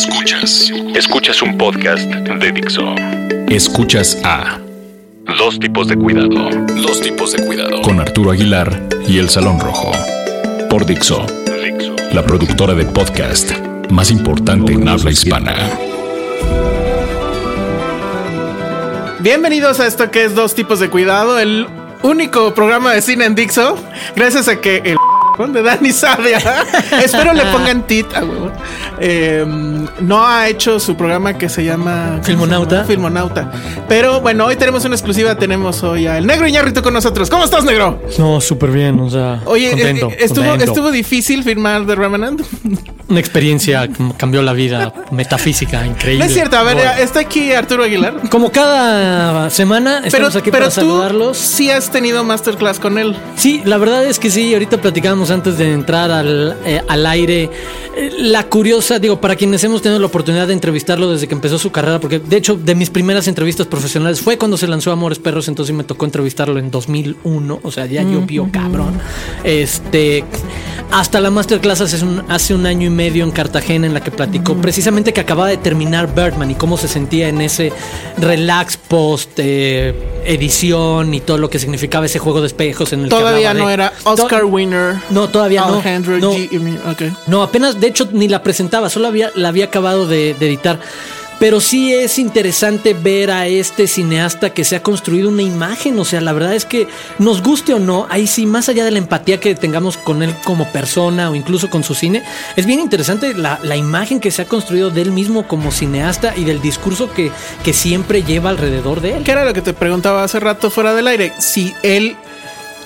Escuchas. Escuchas un podcast de Dixo. Escuchas a Dos tipos de cuidado. Dos tipos de cuidado. Con Arturo Aguilar y El Salón Rojo. Por Dixo. La productora de podcast más importante en habla hispana. Bienvenidos a esto que es Dos Tipos de Cuidado, el único programa de cine en Dixo. Gracias a que el de Dani Sadia, espero le pongan tit a huevo. Eh, no ha hecho su programa que se llama Filmonauta. Filmonauta. Pero bueno, hoy tenemos una exclusiva. Tenemos hoy al negro Iñárritu con nosotros. ¿Cómo estás, negro? No, súper bien, o sea, Oye, contento, eh, estuvo, contento. estuvo difícil firmar The Revenant. Una experiencia cambió la vida, metafísica, increíble. No es cierto, a ver, Bueno, está aquí Arturo Aguilar. Como cada semana, Pero, aquí pero para tú saludarlos. sí has tenido masterclass con él. Sí, la verdad es que sí, ahorita platicábamos antes de entrar al, eh, al aire. eh, la curiosa, digo, para quienes hemos tenido la oportunidad de entrevistarlo desde que empezó su carrera, porque de hecho de mis primeras entrevistas profesionales fue cuando se lanzó Amores Perros, entonces me tocó entrevistarlo en 2001, o sea, ya llovió cabrón. Este, hasta la masterclass hace un, hace un año y medio en Cartagena en la que platicó precisamente que acababa de terminar Birdman y cómo se sentía en ese relax post eh, edición y todo lo que significaba ese juego de espejos en el que Todavía no de- era Oscar winner. No, todavía no. Alejandro No. G. Ok. No, apenas, de hecho, ni la presentaba, solo había, la había acabado de, de editar. Pero sí es interesante ver a este cineasta que se ha construido una imagen. O sea, la verdad es que nos guste o no, ahí sí, más allá de la empatía que tengamos con él como persona o incluso con su cine, es bien interesante la, la imagen que se ha construido de él mismo como cineasta y del discurso que, que siempre lleva alrededor de él. ¿Qué era lo que te preguntaba hace rato fuera del aire? Si él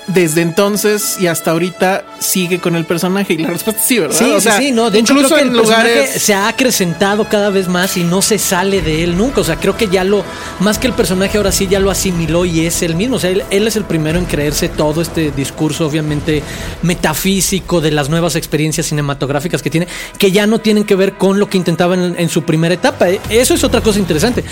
desde entonces y hasta ahorita sigue con el personaje y la respuesta es sí, ¿verdad? Sí, O sea, sí, sí, no. De hecho, incluso creo que en el personaje lugares se ha acrecentado cada vez más y no se sale de él nunca. O sea, creo que ya lo, más que el personaje ahora sí ya lo asimiló y es el mismo. O sea, él, él es el primero en creerse todo este discurso, obviamente, metafísico de las nuevas experiencias cinematográficas que tiene, que ya no tienen que ver con lo que intentaba en, en su primera etapa. Eh, Eso es otra cosa interesante.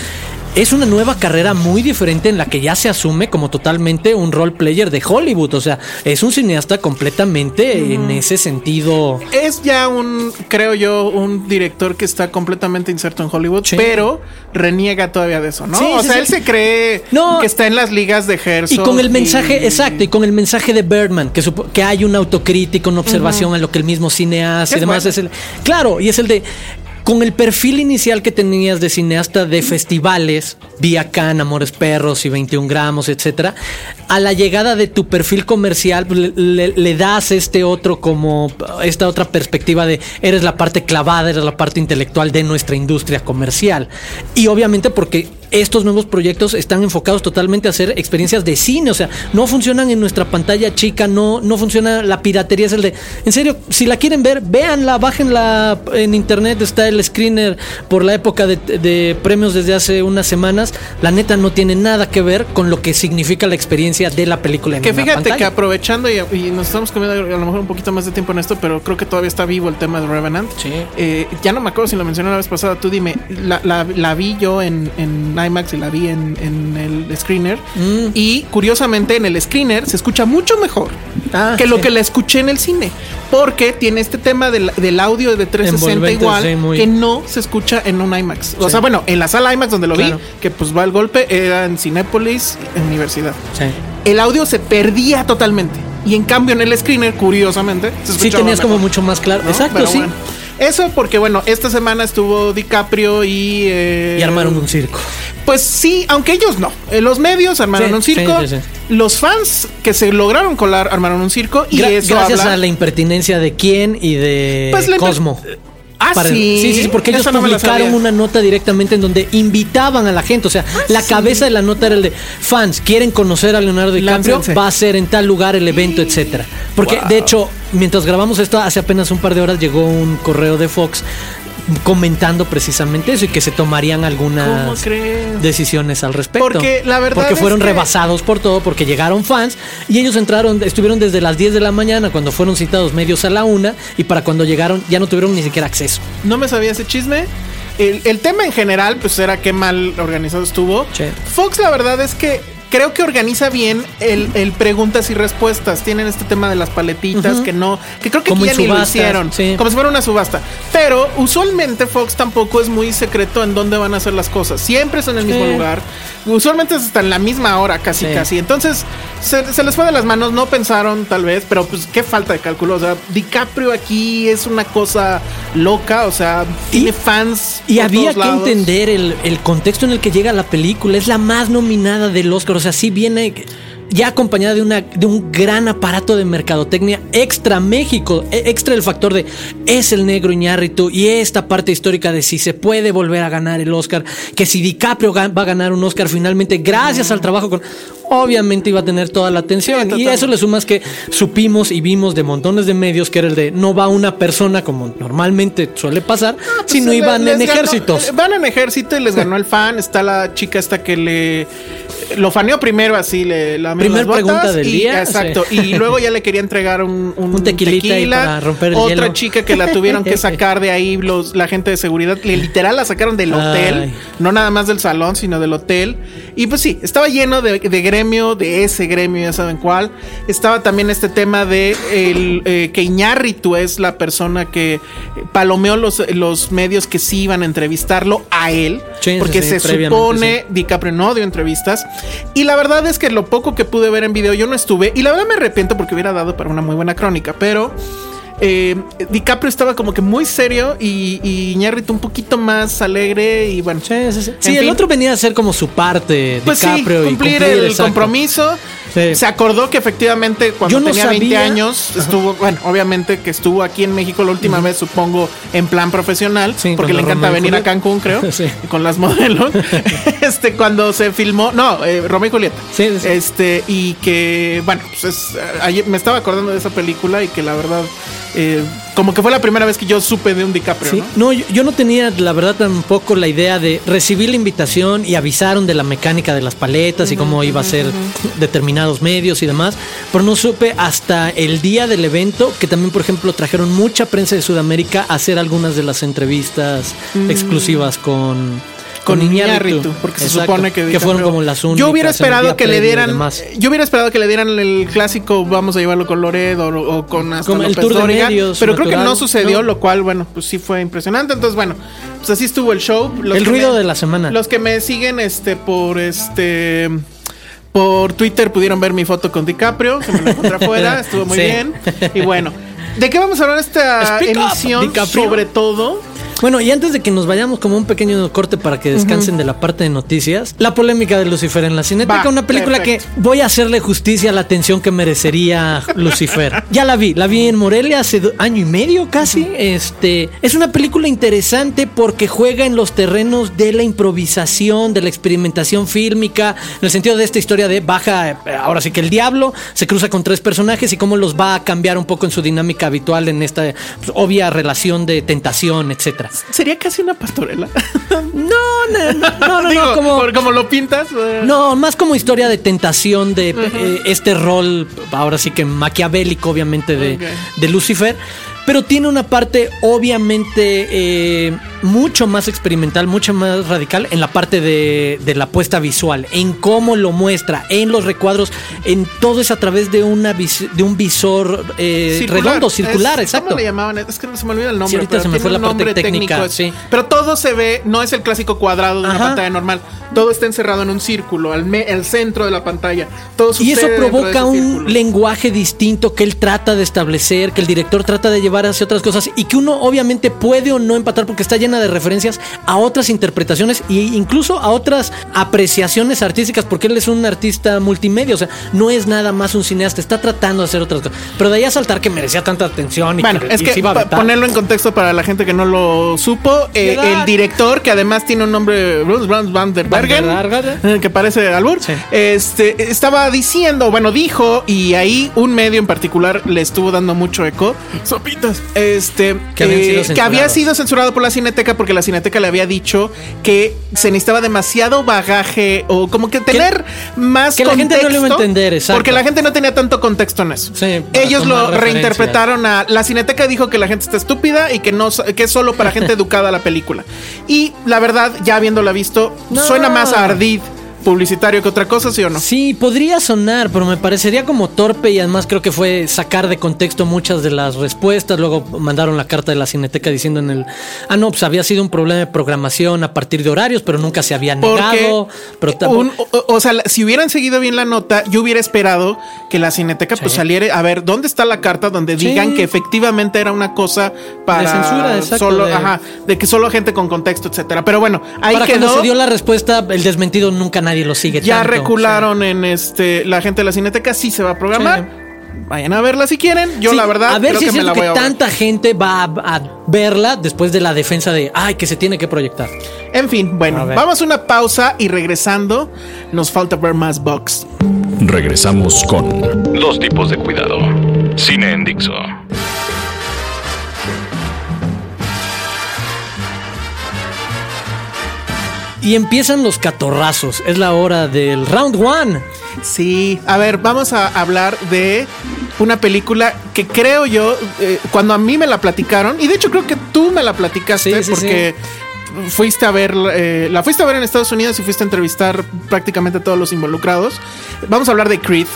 Es una nueva carrera muy diferente en la que ya se asume como totalmente un role player de Hollywood. O sea, es un cineasta completamente en ese sentido. es ya un, creo yo, un director que está completamente inserto en Hollywood, Sí. pero reniega todavía de eso, ¿no? Sí, o sí, sea, él se cree No. que está en las ligas de Herzog. Y con el mensaje, y- exacto, y con el mensaje de Birdman, que, supo- que hay una autocrítica, una observación a lo que el mismo cine hace y demás. bueno. Es el, claro, y es el de. Con el perfil inicial que tenías de cineasta de festivales, Vía Can, Amores Perros y 21 gramos, etcétera, a la llegada de tu perfil comercial pues, le, le- le das este otro como esta otra perspectiva de eres la parte clavada, eres la parte intelectual de nuestra industria comercial. Y obviamente porque estos nuevos proyectos están enfocados totalmente a hacer experiencias de cine, o sea, no funcionan en nuestra pantalla chica, no, no funciona la piratería, es el de, en serio, si la quieren ver, véanla, bájenla en internet, está el screener por la época de, de premios desde hace unas semanas, la neta no tiene nada que ver con lo que significa la experiencia de la película en Que una fíjate que aprovechando y, y nos estamos comiendo a lo mejor un poquito más de tiempo en esto, pero creo que todavía está vivo el tema de Revenant. Sí. Eh, ya no me acuerdo si lo mencioné la vez pasada, tú dime, la, la- la vi yo en, en IMAX y la vi en, en el screener. Mm. Y curiosamente en el screener se escucha mucho mejor Ah, que lo que la escuché en el cine. Porque tiene este tema del, del audio de 360 Envolvente, igual sí, muy- que no se escucha en un IMAX. O sea, bueno, en la sala IMAX donde lo Claro. vi, que pues va el golpe, era en Cinépolis, en Universidad el audio se perdía totalmente. Y en cambio en el screener, curiosamente, se Sí tenías como mucho más claro. ¿no? Exacto, Pero sí. bueno. Eso porque, bueno, esta semana estuvo DiCaprio y... eh, Y armaron un circo. Pues sí, aunque ellos no. Eh, Los medios armaron Sí, un circo. sí, sí, sí. Los fans que se lograron colar armaron un circo. Y Gra- eso gracias habla- a la impertinencia de quién y de Pues Cosmo. Ah, Para- sí. sí, sí, porque ellos no publicaron una nota directamente en donde invitaban a la gente. O sea, Ah, la cabeza de la nota era el de fans, quieren conocer a Leonardo DiCaprio, Láncense. va a ser en tal lugar el evento, etcétera. Porque de hecho, mientras grabamos esto, hace apenas un par de horas llegó un correo de Fox comentando precisamente eso y que se tomarían ¿Cómo algunas decisiones al respecto. Porque la verdad Porque es fueron que- rebasados por todo, porque llegaron fans y ellos entraron, estuvieron desde las 10 de la mañana cuando fueron citados medios a la una y para cuando llegaron ya no tuvieron ni siquiera acceso. No me sabía ese chisme. El, el tema en general, pues era qué mal organizado estuvo. Fox, la verdad es que creo que organiza bien el, el preguntas y respuestas. Tienen este tema de las paletitas que no, que creo que Como ya ni lo hicieron. sí. Como si fuera una subasta. Pero usualmente Fox tampoco es muy secreto en dónde van a hacer las cosas. Siempre es en el mismo lugar. Usualmente es hasta en la misma hora, casi, Sí. casi. Entonces, se, se les fue de las manos. No pensaron, tal vez, pero pues qué falta de cálculo. O sea, DiCaprio aquí es una cosa loca. O sea, tiene fans. Y por había todos que lados. entender el, el contexto en el que llega la película. Es la más nominada del Oscar. O sea, sí viene ya acompañada de, una, de un gran aparato de mercadotecnia extra México, e- extra el factor de es el negro Iñárritu y esta parte histórica de si se puede volver a ganar el Oscar, que si DiCaprio va a ganar un Oscar finalmente gracias al trabajo con... Obviamente iba a tener toda la atención. Sí, y eso le sumas que supimos y vimos de montones de medios que era el de no va una persona como normalmente suele pasar, Pues sino iban en ganó- ejércitos. eh, van en ejército y les ganó el fan. Está la chica esta que le lo faneó primero así, le la Primer pregunta del día, Exacto. sí. Y luego ya le quería entregar un, un, Un tequilita ahí para romper el Otra hielo. chica que la tuvieron que sacar de ahí los, la gente de seguridad. Literal la sacaron del hotel. No nada más del salón, sino del hotel. Y pues sí, estaba lleno de, de gremio, de ese gremio, ya saben cuál. Estaba también este tema de el, eh, que Iñárritu es la persona que palomeó los, los medios que sí iban a entrevistarlo a él. Sí, porque sí, sí, se supone DiCaprio no dio entrevistas. Y la verdad es que lo poco que pude ver en video yo no estuve. Y la verdad me arrepiento porque hubiera dado para una muy buena crónica. Pero eh, DiCaprio estaba como que muy serio y, y un poquito más alegre. Y bueno, Sí, sí, sí. En Sí, el fin. otro venía a ser como su parte, pues DiCaprio, sí, y cumplir, el exacto. compromiso. Sí. Se acordó que efectivamente cuando no tenía 20 sabía- años estuvo, bueno, obviamente que estuvo aquí en México la última vez, supongo, en plan profesional, Sí, porque le encanta Romeo venir a. Cancún, creo, Sí. con las modelos. este, cuando se filmó, no, eh, Romeo y Julieta. Sí, sí, sí. Este, y que, bueno, pues es, eh, ayer me estaba acordando de esa película y que la verdad, eh, como que fue la primera vez que yo supe de un DiCaprio, Sí. ¿no? No, yo, yo no tenía, la verdad, tampoco la idea de recibir la invitación y avisaron de la mecánica de las paletas y cómo iba a ser determinados medios y demás, pero no supe hasta el día del evento que también, por ejemplo, trajeron mucha prensa de Sudamérica a hacer algunas de las entrevistas exclusivas con con Iñárritu. Iñárritu, porque se supone que, que fueron como las únicas. Yo hubiera esperado que le dieran yo hubiera esperado que le dieran el clásico vamos a llevarlo con Loredo o, o con hasta Como el tour de medios pero creo que no sucedió, ¿no? lo cual bueno, pues sí fue impresionante. Entonces, bueno, pues así estuvo el show. Los El ruido de la semana. Los que me siguen este por este por Twitter pudieron ver mi foto con DiCaprio, que me lo encontré afuera, estuvo muy Sí. bien. Y bueno, ¿de qué vamos a hablar esta Speak emisión? Sobre todo, Bueno, y antes de que nos vayamos como un pequeño corte para que descansen de la parte de noticias, la polémica de Lucifer en la Cineteca, Va, una película perfecto. que voy a hacerle justicia a la atención que merecería Lucifer. ya la vi, la vi en Morelia hace año y medio casi. Este, es una película interesante porque juega en los terrenos de la improvisación, de la experimentación fílmica, en el sentido de esta historia de baja, eh, ahora sí que el diablo se cruza con tres personajes y cómo los va a cambiar un poco en su dinámica habitual en esta pues, obvia relación de tentación, sería casi una pastorela. No, no, no, no, no, Digo, no, como, como lo pintas. eh. no, más como historia de tentación de eh, este rol, ahora sí que maquiavélico, obviamente, de, de Lucifer. Pero tiene una parte obviamente eh, mucho más experimental, mucho más radical en la parte de, de la puesta visual, en cómo lo muestra, en los recuadros, en todo es a través de una vis- de un visor eh, Circular. redondo, circular, Es- exacto. ¿Cómo le llamaban? Es que no se me olvida el nombre. Sí, ahorita pero se me fue la parte técnica, técnico, es- sí. Pero todo se ve, no es el clásico cuadrado de una Ajá. pantalla normal. Todo está encerrado en un círculo, al me- el centro de la pantalla. Todo Y eso de provoca un círculo. lenguaje distinto que él trata de establecer, que el director trata de llevar hacia otras cosas y que uno obviamente puede o no empatar porque está llena de referencias a otras interpretaciones e incluso a otras apreciaciones artísticas porque él es un artista multimedia, o sea, no es nada más un cineasta, está tratando de hacer otras cosas. Pero de ahí a saltar que merecía tanta atención y Bueno, que, es y que se iba a ponerlo en contexto para la gente que no lo supo, eh, el director, que además tiene un nombre, Bruce Van der Bergen, eh, que parece albur, Sí. este, estaba diciendo, bueno, dijo, y ahí un medio en particular le estuvo dando mucho eco, este, Que sido eh, que había sido censurado por la Cineteca porque la Cineteca le había dicho que se necesitaba demasiado bagaje o como que tener más que la gente no lo iba a contexto, entender, exacto. Porque la gente no tenía tanto contexto en eso. Sí, Ellos lo referencias. reinterpretaron a la Cineteca dijo que la gente está estúpida y que no que es solo para gente educada la película. Y la verdad, ya habiéndola visto, No. suena más a ardid publicitario que otra cosa, ¿sí o no? Sí, podría sonar, pero me parecería como torpe y además creo que fue sacar de contexto muchas de las respuestas. Luego mandaron la carta de la Cineteca diciendo en el... Ah, no, pues había sido un problema de programación a partir de horarios, pero nunca se había Porque negado. Pero un- o, o sea, si hubieran seguido bien la nota, yo hubiera esperado que la Cineteca pues saliera a ver dónde está la carta donde Sí. digan que efectivamente era una cosa para De censura, exacto, solo, de- ajá, de que solo gente con contexto, etcétera. Pero bueno, ahí para quedó. cuando se dio la respuesta, el desmentido nunca nadie lo sigue Ya tanto, recularon en este la gente de la Cineteca, sí se va a programar. Vayan a verla si quieren. Yo Sí, la verdad a ver creo si que es me la cierto voy que a ver. tanta gente va a, a verla después de la defensa de ay que se tiene que proyectar. En fin, bueno, vamos a una pausa y regresando nos falta ver más box. Regresamos con Dos tipos de cuidado. Cine en Dixo. Y empiezan los catorrazos. Es la hora del round one. Sí, a ver, vamos a hablar de una película que creo yo, eh, cuando a mí me la platicaron, y de hecho creo que tú me la platicaste Sí, sí, porque fuiste a ver, eh, la fuiste a ver en Estados Unidos y fuiste a entrevistar prácticamente a todos los involucrados. Vamos a hablar de Creed.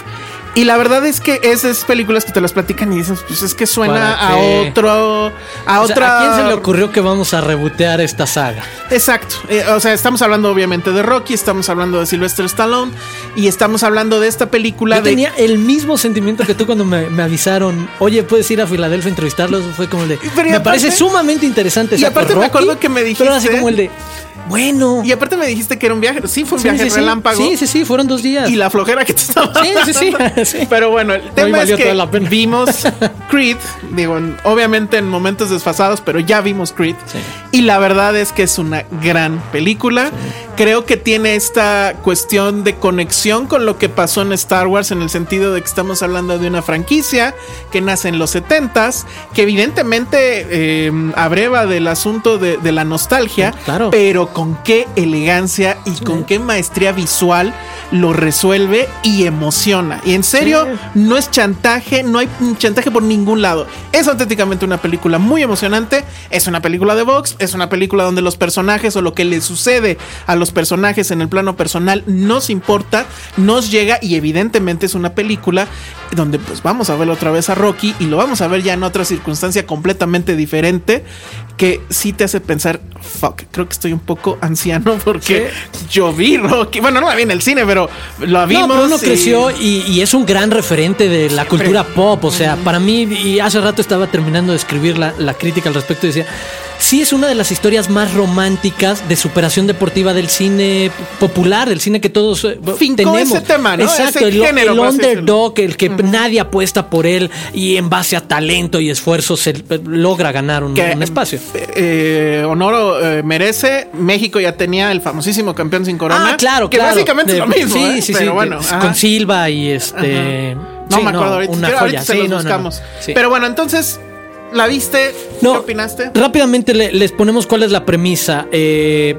Y la verdad es que esas películas que te las platican y dices, pues es que suena ¿Para a otro, a O sea, otra. ¿A quién se le ocurrió que vamos a rebotear esta saga? Exacto. Eh, o sea, estamos hablando obviamente de Rocky, estamos hablando de Sylvester Stallone y estamos hablando de esta película Yo de tenía el mismo sentimiento que tú cuando me, me avisaron, oye, puedes ir a Filadelfia a entrevistarlos. Fue como el de. Pero me aparte- parece sumamente interesante. y aparte me acuerdo que me Pero así dijiste- como el de. Bueno. Y aparte me dijiste que era un viaje. Sí, fue un Sí, viaje sí, sí. relámpago. Sí, sí, sí, fueron dos días. Y la flojera que te estaba Sí, sí, sí, sí. Pero bueno, el tema es que toda la pena. vimos Creed. Digo, en- obviamente en momentos desfasados, pero ya vimos Creed. Y la verdad es que es una gran película. Creo que tiene esta cuestión de conexión con lo que pasó en Star Wars, en el sentido de que estamos hablando de una franquicia que nace en los 70s, que evidentemente eh, abreva del asunto de, de la nostalgia, Claro. pero con qué elegancia y con qué maestría visual lo resuelve y emociona. Y en serio, no es chantaje, no hay chantaje por ningún lado. Es auténticamente una película muy emocionante. Es una película de box, es una película donde los personajes o lo que le sucede a los personajes en el plano personal nos importa, nos llega y evidentemente es una película donde pues vamos a ver otra vez a Rocky y lo vamos a ver ya en otra circunstancia completamente diferente que sí te hace pensar, fuck, creo que estoy un poco anciano porque yo vi Rocky, bueno, no la vi en el cine, pero lo vimos. No, pero uno y- creció y, y es un gran referente de la cultura pop. O sea, para mí, y hace rato estaba terminando de escribir la, la crítica al respecto, y decía, sí es una de las historias más románticas de superación deportiva del cine popular, del cine que todos eh, Fincó tenemos. ese tema, ¿no? Exacto, Ese el, género, el underdog, el que nadie apuesta por él y en base a talento y esfuerzo se eh, logra ganar un, que un espacio. eh, honor eh, merece. México ya tenía el famosísimo campeón sin corona. Ah, claro, que claro. básicamente es lo mismo. Sí, ¿eh? sí, pero sí. bueno, de- con Silva y este. No sí, me acuerdo ahorita. Una joya. ahorita se Sí, los no, no, no. buscamos. Sí. Pero bueno, entonces, ¿la viste? No, ¿Qué opinaste? Rápidamente le- les ponemos cuál es la premisa. Eh,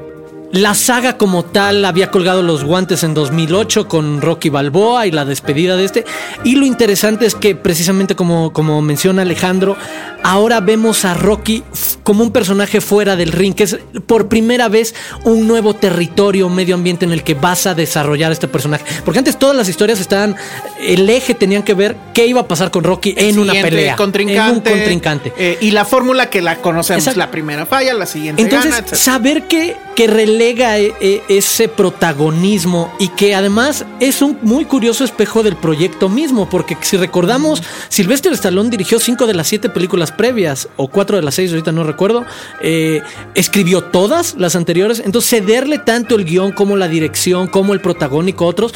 La saga como tal había colgado los guantes en 2008 con Rocky Balboa y la despedida de este. Y lo interesante es que precisamente como, como menciona Alejandro, ahora vemos a Rocky como un personaje fuera del ring, que es por primera vez un nuevo territorio, medio ambiente en el que vas a desarrollar este personaje. Porque antes todas las historias estaban, el eje tenían que ver qué iba a pasar con Rocky en una pelea. Contrincante, en un contrincante. Eh, y la fórmula que la conocemos, la primera falla, la siguiente Entonces, saber que, que lega e, e, ese protagonismo y que además es un muy curioso espejo del proyecto mismo, porque si recordamos, Sylvester Stallone dirigió cinco de las siete películas previas, o cuatro de las seis, ahorita no recuerdo, eh, escribió todas las anteriores, entonces cederle tanto el guion como la dirección, como el protagónico otros,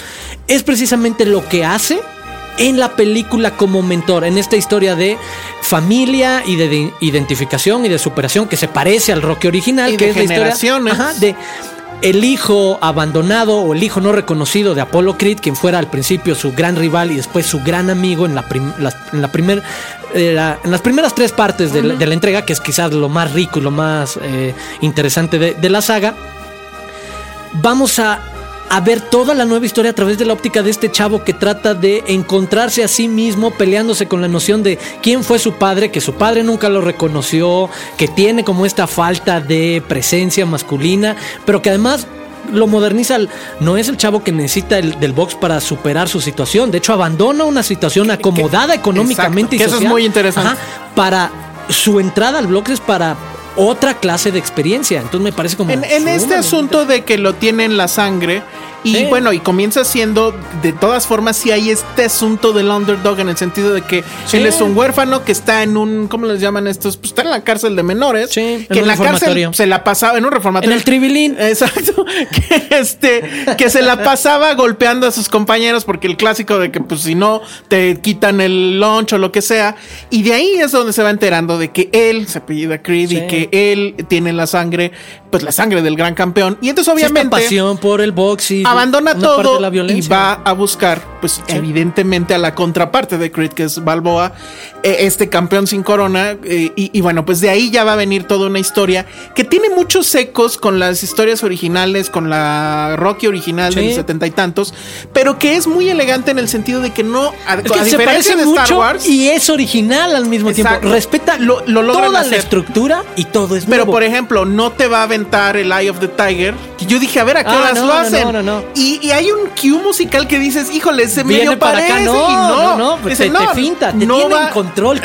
es precisamente lo que hace en la película como mentor, en esta historia de familia y de identificación y de superación que se parece al Rocky original, que es la historia de el hijo abandonado o el hijo no reconocido de Apollo Creed, quien fuera al principio su gran rival y después su gran amigo en la, en la primer, eh, en las primeras tres partes de, la, entrega, que es quizás lo más rico y lo más eh, interesante de la saga. Vamos a a ver toda la nueva historia a través de la óptica de este chavo que trata de encontrarse a sí mismo peleándose con la noción de quién fue su padre, que su padre nunca lo reconoció, que tiene como esta falta de presencia masculina, pero que además lo moderniza. No es el chavo que necesita el, del box para superar su situación. De hecho, abandona una situación acomodada económicamente y Eso es muy interesante. para su entrada al box es para otra clase de experiencia. Entonces me parece como... En, en este asunto de que lo tiene en la sangre, y bueno, y comienza siendo, de todas formas, si hay este asunto del underdog en el sentido de que él es un huérfano que está en un, ¿cómo les llaman estos? Pues está en la cárcel de menores. que en, la cárcel se la pasaba, en un reformatorio. En el tribilín. Exacto. Que, este, que se la pasaba golpeando a sus compañeros porque el clásico de que pues si no te quitan el lunch o lo que sea. Y de ahí es donde se va enterando de que él se apellida Creed y que él tiene la sangre, pues la sangre del gran campeón. Y entonces obviamente... pasión por el box y abandona todo y va a buscar, pues evidentemente a la contraparte de Creed, que es Balboa, eh, este campeón sin corona. Eh, y, bueno, pues de ahí ya va a venir toda una historia que tiene muchos ecos con las historias originales, con la Rocky original de los setenta y tantos, pero que es muy elegante en el sentido de que no, a, diferencia de Star Wars. Y es original al mismo tiempo. Respeta lo, lo toda la estructura y todo es Pero por ejemplo, no te va a aventar el Eye of the Tiger. Y yo dije, a ver, ¿a qué ah, horas lo hacen? No, no, y, hay un cue musical que dices, híjole, se medio para parece. Acá. No, y no, no, no, pues te, finta, te tiene en control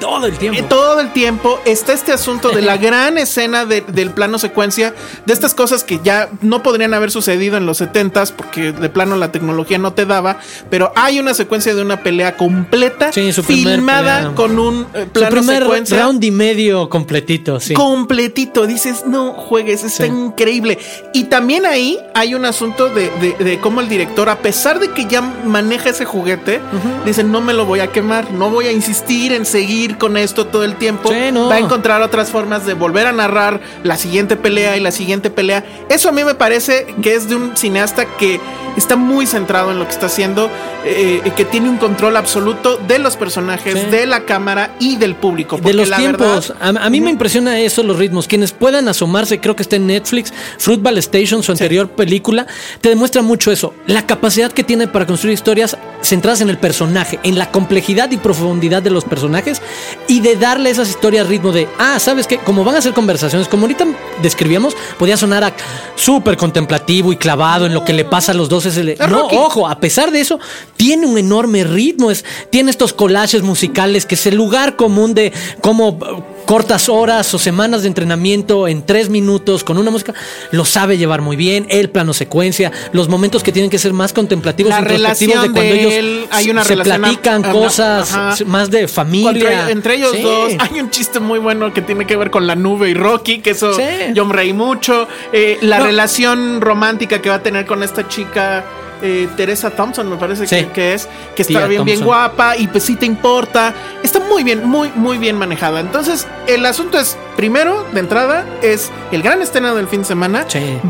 todo el tiempo. todo el tiempo está este asunto de la gran escena del plano secuencia, de estas cosas que ya no podrían haber sucedido en los 70s porque de plano la tecnología no te daba, pero hay una secuencia de una pelea completa, filmada con un eh, plano su primer secuencia. round y medio completito, sí. Completito, dices, no juegues, está increíble. Y también ahí hay un asunto de de, cómo el director, a pesar de que ya maneja ese juguete, dice, no me lo voy a quemar, no voy a insistir en seguir con esto todo el tiempo. Va a encontrar otras formas de volver a narrar la siguiente pelea y la siguiente pelea. Eso a mí me parece que es de un cineasta que está muy centrado en lo que está haciendo, eh, que tiene un control absoluto de los personajes, de la cámara y del público. De los tiempos. a, mí me impresiona eso, los ritmos. Quienes puedan asomarse, creo que está en Netflix, Fruitball Station, su anterior película, te demuestra mucho eso. La capacidad que tiene para construir historias centradas en el personaje, en la complejidad y profundidad de los personajes y de darle esas historias ritmo de, ah, ¿sabes qué? Como van a ser conversaciones, como ahorita describíamos, podía sonar a súper contemplativo y clavado en lo que le pasa a los dos no, ojo, a pesar de eso, tiene un enorme ritmo. Es, tiene estos collages musicales que es el lugar común de cómo cortas horas o semanas de entrenamiento en tres minutos con una música, lo sabe llevar muy bien. El plano secuencia, los momentos que tienen que ser más contemplativos, la introspectivos de cuando ellos hay una se platican cosas más de familia. Entre, ellos dos hay un chiste muy bueno que tiene que ver con la nube y Rocky, que eso yo me reí mucho. Eh, la relación romántica que va a tener con esta chica eh, Teresa Thompson, me parece que, es, que está bien, bien guapa y pues sí te importa. Está muy bien, muy, muy bien manejada. Entonces, el asunto es, primero, de entrada, es el gran estreno del fin de semana.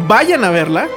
Vayan a verla.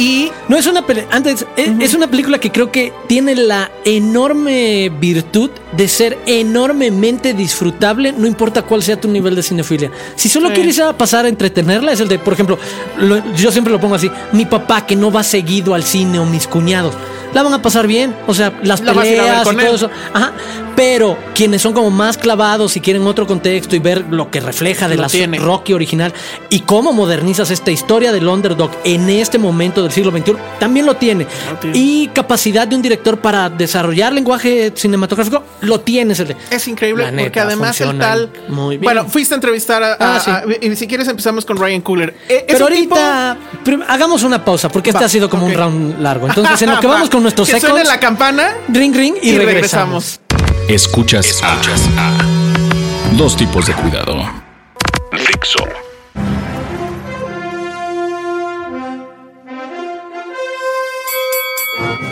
Y No es una antes e- es, una película que creo que tiene la enorme virtud de ser enormemente disfrutable, no importa cuál sea tu nivel de cinefilia. Si solo Sí. quieres ir a pasar a entretenerla, es el de, por ejemplo, lo- yo siempre lo pongo así, mi papá que no va seguido al cine o mis cuñados, la van a pasar bien, o sea, las La peleas y todo él. eso. Ajá. Pero quienes son como más clavados y quieren otro contexto y ver lo que refleja de Lo la tiene. Rocky original y cómo modernizas esta historia del underdog en este momento del siglo XXI, también lo tiene. Lo tiene. Y capacidad de un director para desarrollar lenguaje cinematográfico, lo de- Es increíble La neta, porque además el tal. muy bien. Bueno, fuiste a entrevistar a. a- Ah, sí. a- y si quieres, empezamos con Ryan Coogler. Eh, Pero tipo- ahorita hagamos una pausa porque este ha sido como un round largo. Entonces, en lo que Va, vamos con nuestros que suene seconds, la campana ring ring y, y, regresamos. regresamos. Escuchas, a Dos tipos de cuidado. Dixo.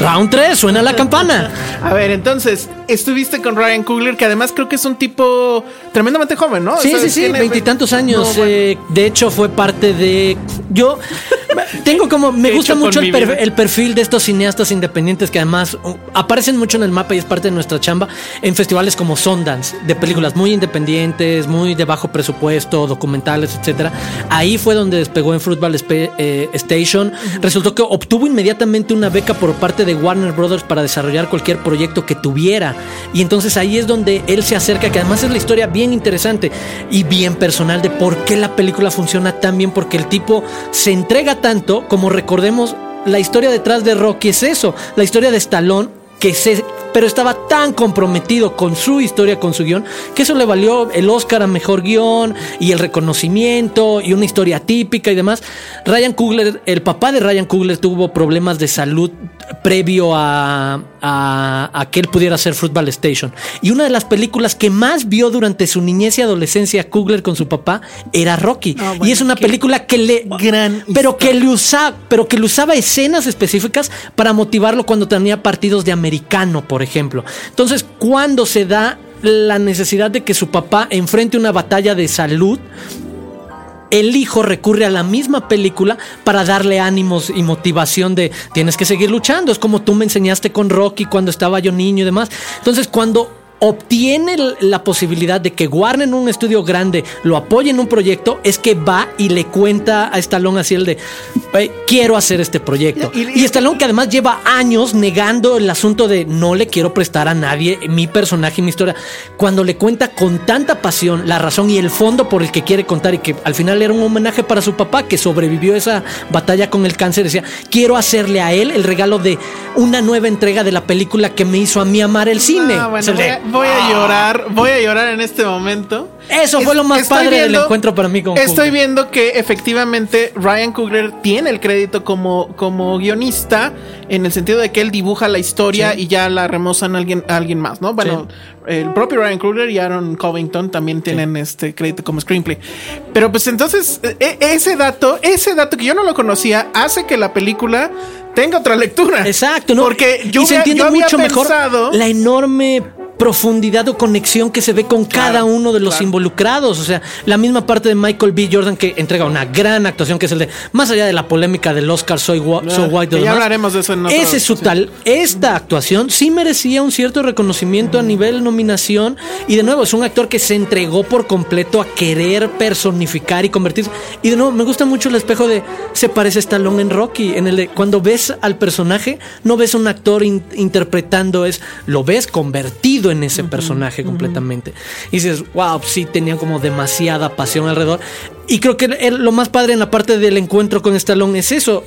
Round 3, suena la campana. A ver, entonces, estuviste con Ryan Coogler, que además creo que es un tipo tremendamente joven, ¿no? O Sí, sea, sí, sí, veintitantos años. No, bueno. eh, de hecho, fue parte de. Yo tengo como. Me ¿Qué he gusta mucho el, per- el perfil de estos cineastas independientes que además uh, aparecen mucho en el mapa y es parte de nuestra chamba en festivales como Sundance, de películas muy independientes, muy de bajo presupuesto, documentales, etcétera. Ahí fue donde despegó en Fruitball Spe- eh, Station. Resultó que obtuvo inmediatamente una beca por parte de Warner Brothers para desarrollar cualquier proyecto que tuviera. Y entonces ahí es donde él se acerca, que además es la historia bien interesante y bien personal de por qué la película funciona tan bien, porque el tipo se entrega tanto como recordemos la historia detrás de Rocky es eso, la historia de Stallone que se pero estaba tan comprometido con su historia, con su guion, que eso le valió el Oscar a mejor guion y el reconocimiento y una historia típica y demás. Ryan Coogler, el papá de Ryan Coogler tuvo problemas de salud previo a, a, a que él pudiera hacer Football Station. Y una de las películas que más vio durante su niñez y adolescencia Coogler con su papá era Rocky. Ah, bueno, y es una película que le gran pero que le usaba, pero que le usaba escenas específicas para motivarlo cuando tenía partidos de americano, por ejemplo. Entonces, cuando se da la necesidad de que su papá enfrente una batalla de salud, el hijo recurre a la misma película para darle ánimos y motivación de tienes que seguir luchando. Es como tú me enseñaste con Rocky cuando estaba yo niño y demás. Entonces, cuando obtiene la posibilidad de que Warner en un estudio grande lo apoye en un proyecto, es que va y le cuenta a Stallone así el de "Ey, quiero hacer este proyecto. Y- y- Y, Stallone que además lleva años negando el asunto de no le quiero prestar a nadie mi personaje y mi historia. Cuando le cuenta con tanta pasión la razón y el fondo por el que quiere contar y que al final era un homenaje para su papá que sobrevivió esa batalla con el cáncer, decía, quiero hacerle a él el regalo de una nueva entrega de la película que me hizo a mí amar el cine. Ah, bueno, voy, a, llorar, voy a llorar en este momento. Eso fue lo más padre del encuentro para mí con Estoy viendo que efectivamente Ryan Coogler tiene el crédito como, como guionista en el sentido de que él dibuja la historia y ya la remozan a alguien, a alguien más, ¿no? Bueno, el propio Ryan Coogler y Aaron Covington también tienen este crédito como screenplay. Pero pues entonces, e- ese dato, ese dato que yo no lo conocía, hace que la película tenga otra lectura. Exacto, ¿no? Porque yo, y se había- entiende yo mucho mejor la enorme profundidad o conexión que se ve con cada uno de los claro. involucrados. O sea, la misma parte de Michael B. Jordan que entrega una gran actuación, que es el de, más allá de la polémica del Oscar Soy, So White, y ya hablaremos de eso en Ese es su tal. Esta actuación sí merecía un cierto reconocimiento a nivel nominación. Y de nuevo, es un actor que se entregó por completo a querer personificar y convertirse. Y de nuevo, me gusta mucho el espejo de se parece a Stallone en Rocky. En el de cuando ves al personaje, no ves un actor in- interpretando, es lo ves convertido en ese personaje completamente. Y dices, wow, sí tenía como demasiada pasión alrededor. Y creo que lo más padre en la parte del encuentro con Stallone es eso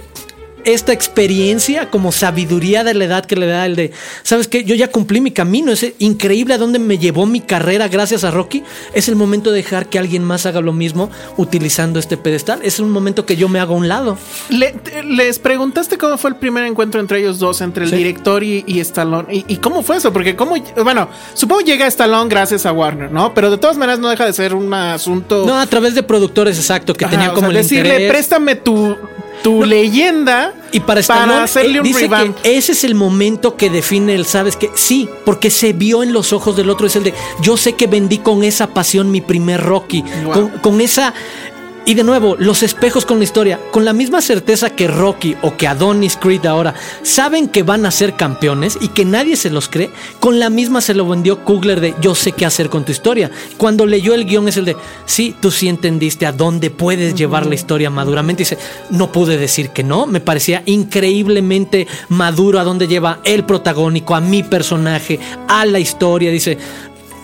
esta experiencia como sabiduría de la edad que le da el de, ¿sabes qué? Yo ya cumplí mi camino, es increíble a dónde me llevó mi carrera gracias a Rocky. Es el momento de dejar que alguien más haga lo mismo utilizando este pedestal. Es un momento que yo me hago a un lado. Le- les preguntaste cómo fue el primer encuentro entre ellos dos, entre el Sí. director y, y Stallone. ¿Y, y cómo fue eso? Porque cómo, bueno, supongo llega Stallone gracias a Warner, ¿no? Pero de todas maneras no deja de ser un asunto... No, a través de productores, exacto, que Ajá, tenían o como sea, el decirle, interés. préstame tu, tu leyenda Y para Stallone, hacerle un dice revamp. que ese es el momento que define el, ¿sabes que Sí, porque se vio en los ojos del otro, es el de, yo sé que vendí con esa pasión mi primer Rocky, Wow. con, con esa Y de nuevo, los espejos con la historia, con la misma certeza que Rocky o que Adonis Creed ahora saben que van a ser campeones y que nadie se los cree, con la misma se lo vendió Kugler de yo sé qué hacer con tu historia. Cuando leyó el guion es el de, sí, tú sí entendiste a dónde puedes llevar la historia maduramente. Dice, no pude decir que no, me parecía increíblemente maduro a dónde lleva el protagónico, a mi personaje, a la historia. Dice,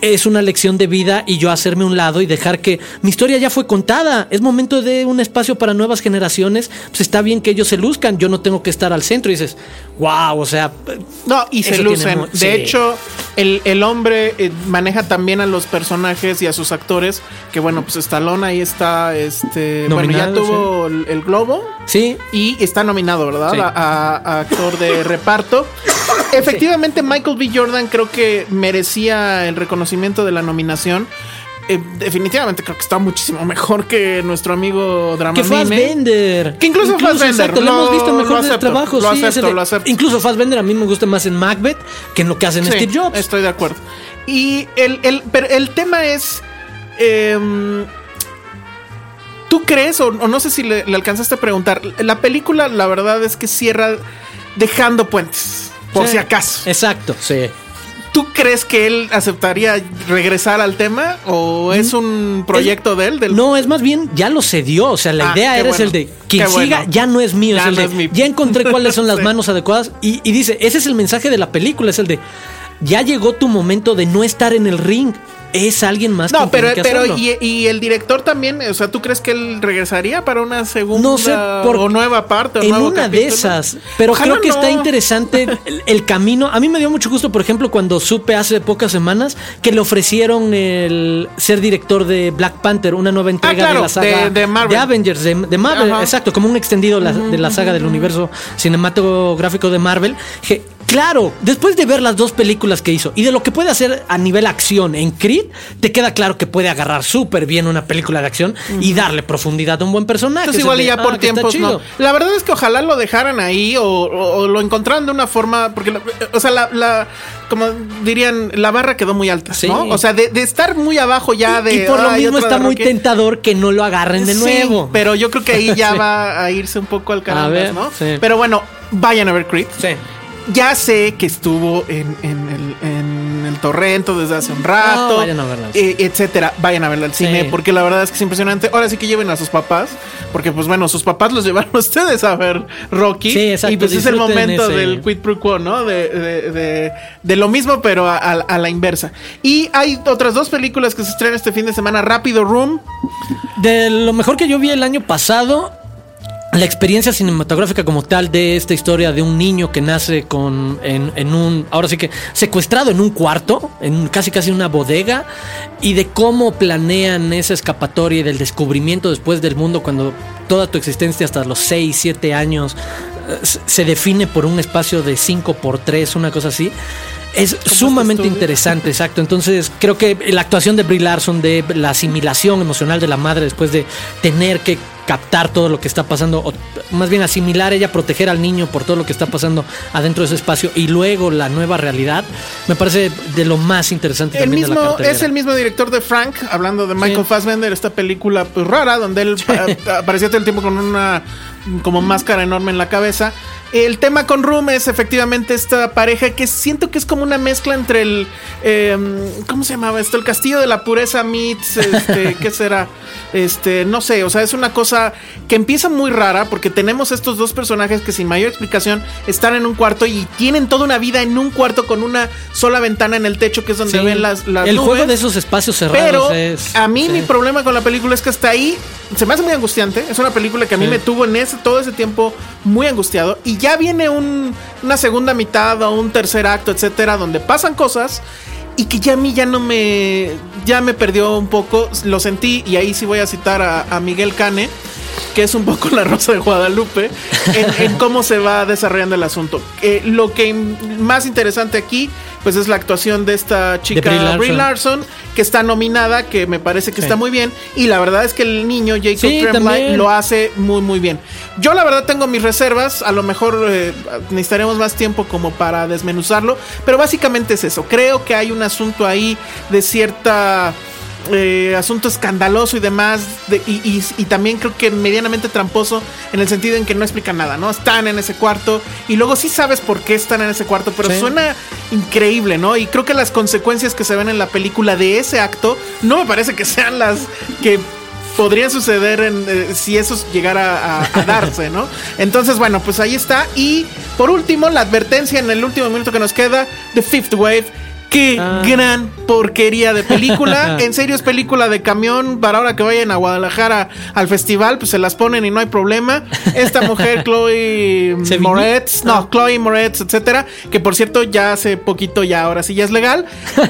es una lección de vida y yo hacerme un lado y dejar que mi historia ya fue contada. Es momento de un espacio para nuevas generaciones. Pues está bien que ellos se luzcan. Yo no tengo que estar al centro. Y dices, wow, o sea. No, y se lucen. De hecho, el, hombre eh, maneja también a los personajes y a sus actores. Que bueno, pues Stallone ahí está. Este, bueno, ya tuvo el, Globo. Sí. Y está nominado, ¿verdad? A, actor de reparto. Efectivamente, Michael B. Jordan creo que merecía el reconocimiento de la nominación. Eh, definitivamente creo que está muchísimo mejor que nuestro amigo Dramamine. Que Fassbender. Que incluso, incluso Fassbender. Exacto, lo, hemos visto en mejores trabajos. Lo acepto, lo acepto. Incluso Fassbender a mí me gusta más en Macbeth que en lo que hace en Steve Jobs. Estoy de acuerdo. Y el, el, pero el tema es... Em, ¿Tú crees, o, no sé si le, alcanzaste a preguntar, la película la verdad es que cierra dejando puentes, por si acaso. Exacto, sí. ¿Tú crees que él aceptaría regresar al tema o es un proyecto de él? No, es más bien ya lo cedió. O sea, la ah, idea era el de quien siga ya no es mío. Ya, es el de, ya encontré cuáles son las manos adecuadas. Y, y dice, ese es el mensaje de la película, es el de ya llegó tu momento de no estar en el ring es alguien más no, pero, pero y, el director también, o sea, ¿tú crees que él regresaría para una segunda no sé, por, o nueva parte? O en una de esas, pero creo que está interesante el, camino. A mí me dio mucho gusto, por ejemplo, cuando supe hace pocas semanas que le ofrecieron el ser director de Black Panther, una nueva entrega ah, de la saga de, Marvel. de Avengers, de, Marvel, exacto, como un extendido de la saga del universo cinematográfico de Marvel. Que, Claro, después de ver las dos películas que hizo y de lo que puede hacer a nivel acción en Creed, te queda claro que puede agarrar súper bien una película de acción y darle profundidad a un buen personaje. Entonces igual ya por ah, tiempos no. La verdad es que ojalá lo dejaran ahí o, lo encontraran de una forma, porque, o sea, la, como dirían, la barra quedó muy alta, ¿no? O sea, de, estar muy abajo ya de... Y por lo mismo está muy tentador que no lo agarren de nuevo. pero yo creo que ahí ya va a irse un poco al canal, ¿no? Pero bueno, vayan a ver Creed. Sí ya sé que estuvo en, el, Torrento desde hace un rato. vayan a verla. Eh, etcétera. Vayan a verla al cine, porque la verdad es que es impresionante. Ahora sí que lleven a sus papás, porque pues bueno, sus papás los llevaron a ustedes a ver Rocky. Sí, exacto. Y pues es el momento del quid pro quo, ¿no? De, lo mismo, pero a, la inversa. Y hay otras dos películas que se estrenan este fin de semana: Rápido Room. De lo mejor que yo vi el año pasado la experiencia cinematográfica como tal de esta historia de un niño que nace con en, un ahora sí que secuestrado en un cuarto en casi casi una bodega y de cómo planean esa escapatoria y del descubrimiento después del mundo cuando toda tu existencia hasta los 6, 7 años eh, se define por un espacio de 5 por 3, una cosa así. Es sumamente interesante, exacto. Entonces, creo que la actuación de Brie Larson, de la asimilación emocional de la madre después de tener que captar todo lo que está pasando, o más bien asimilar ella, proteger al niño por todo lo que está pasando adentro de ese espacio y luego la nueva realidad, me parece de lo más interesante. El mismo, es el mismo director de Frank, hablando de Michael Fassbender, esta película pues, rara, donde él aparecía todo el tiempo con una como máscara enorme en la cabeza. El tema con Room es efectivamente esta pareja que siento que es como una mezcla entre el. Em, ¿Cómo se llamaba esto? El Castillo de la Pureza meets. Este, ¿Qué será? Este, no sé, o sea, es una cosa que empieza muy rara porque tenemos estos dos personajes que sin mayor explicación están en un cuarto y tienen toda una vida en un cuarto con una sola ventana en el techo que es donde ven las, las El juego de esos espacios cerrados Pero a mí mi problema con la película es que hasta ahí se me hace muy angustiante. Es una película que a mí me tuvo en ese todo ese tiempo muy angustiado. Y ya viene una segunda mitad o un tercer acto, etcétera, donde pasan cosas y que ya a mí ya no me ya me perdió un poco, lo sentí y ahí sí voy a citar a, Miguel Cane que es un poco la rosa de Guadalupe, en, cómo se va desarrollando el asunto. Eh, lo que más interesante aquí pues es la actuación de esta chica Brie Larson. que está nominada, que me parece que está muy bien. Y la verdad es que el niño Jacob Tremblay lo hace muy, muy bien. Yo la verdad tengo mis reservas, a lo mejor eh, necesitaremos más tiempo como para desmenuzarlo, pero básicamente es eso. Creo que hay un asunto ahí de cierta eh, asunto escandaloso y demás, y, también creo que medianamente tramposo en el sentido en que no explica nada, ¿no? Están en ese cuarto y luego sí sabes por qué están en ese cuarto, pero suena increíble, ¿no? Y creo que las consecuencias que se ven en la película de ese acto no me parece que sean las que podrían suceder en, eh, si eso llegara a, darse, ¿no? Entonces, bueno, pues ahí está. Y por último, la advertencia en el último minuto que nos queda, The Fifth Wave Qué ah. gran porquería de película. en serio es película de camión para ahora que vayan a Guadalajara al festival, pues se las ponen y no hay problema. Esta mujer, Chloe Moretz, no, ah. Chloe Moretz, etcétera, que por cierto ya hace poquito ya ahora sí ya es legal.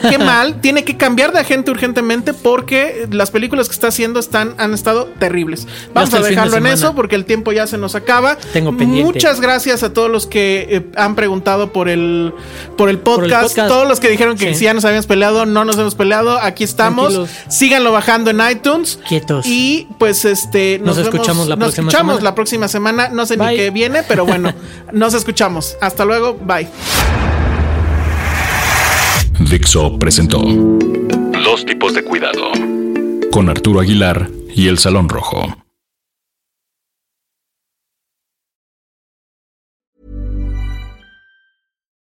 Qué mal, tiene que cambiar de agente urgentemente porque las películas que está haciendo están han estado terribles. Vamos a dejarlo en eso porque el tiempo ya se nos acaba. Tengo pendiente. Muchas gracias a todos los que eh, han preguntado por el por el podcast, todos los que dijeron que si ya nos habíamos peleado, no nos hemos peleado. Aquí estamos. Síganlo bajando en iTunes. Quietos. Y pues este nos, escuchamos la nos próxima escuchamos semana. la próxima semana. No sé ni qué viene, pero bueno, nos escuchamos. Hasta luego. Bye. Dixo presentó Dos tipos de cuidado con Arturo Aguilar y El Salón Rojo.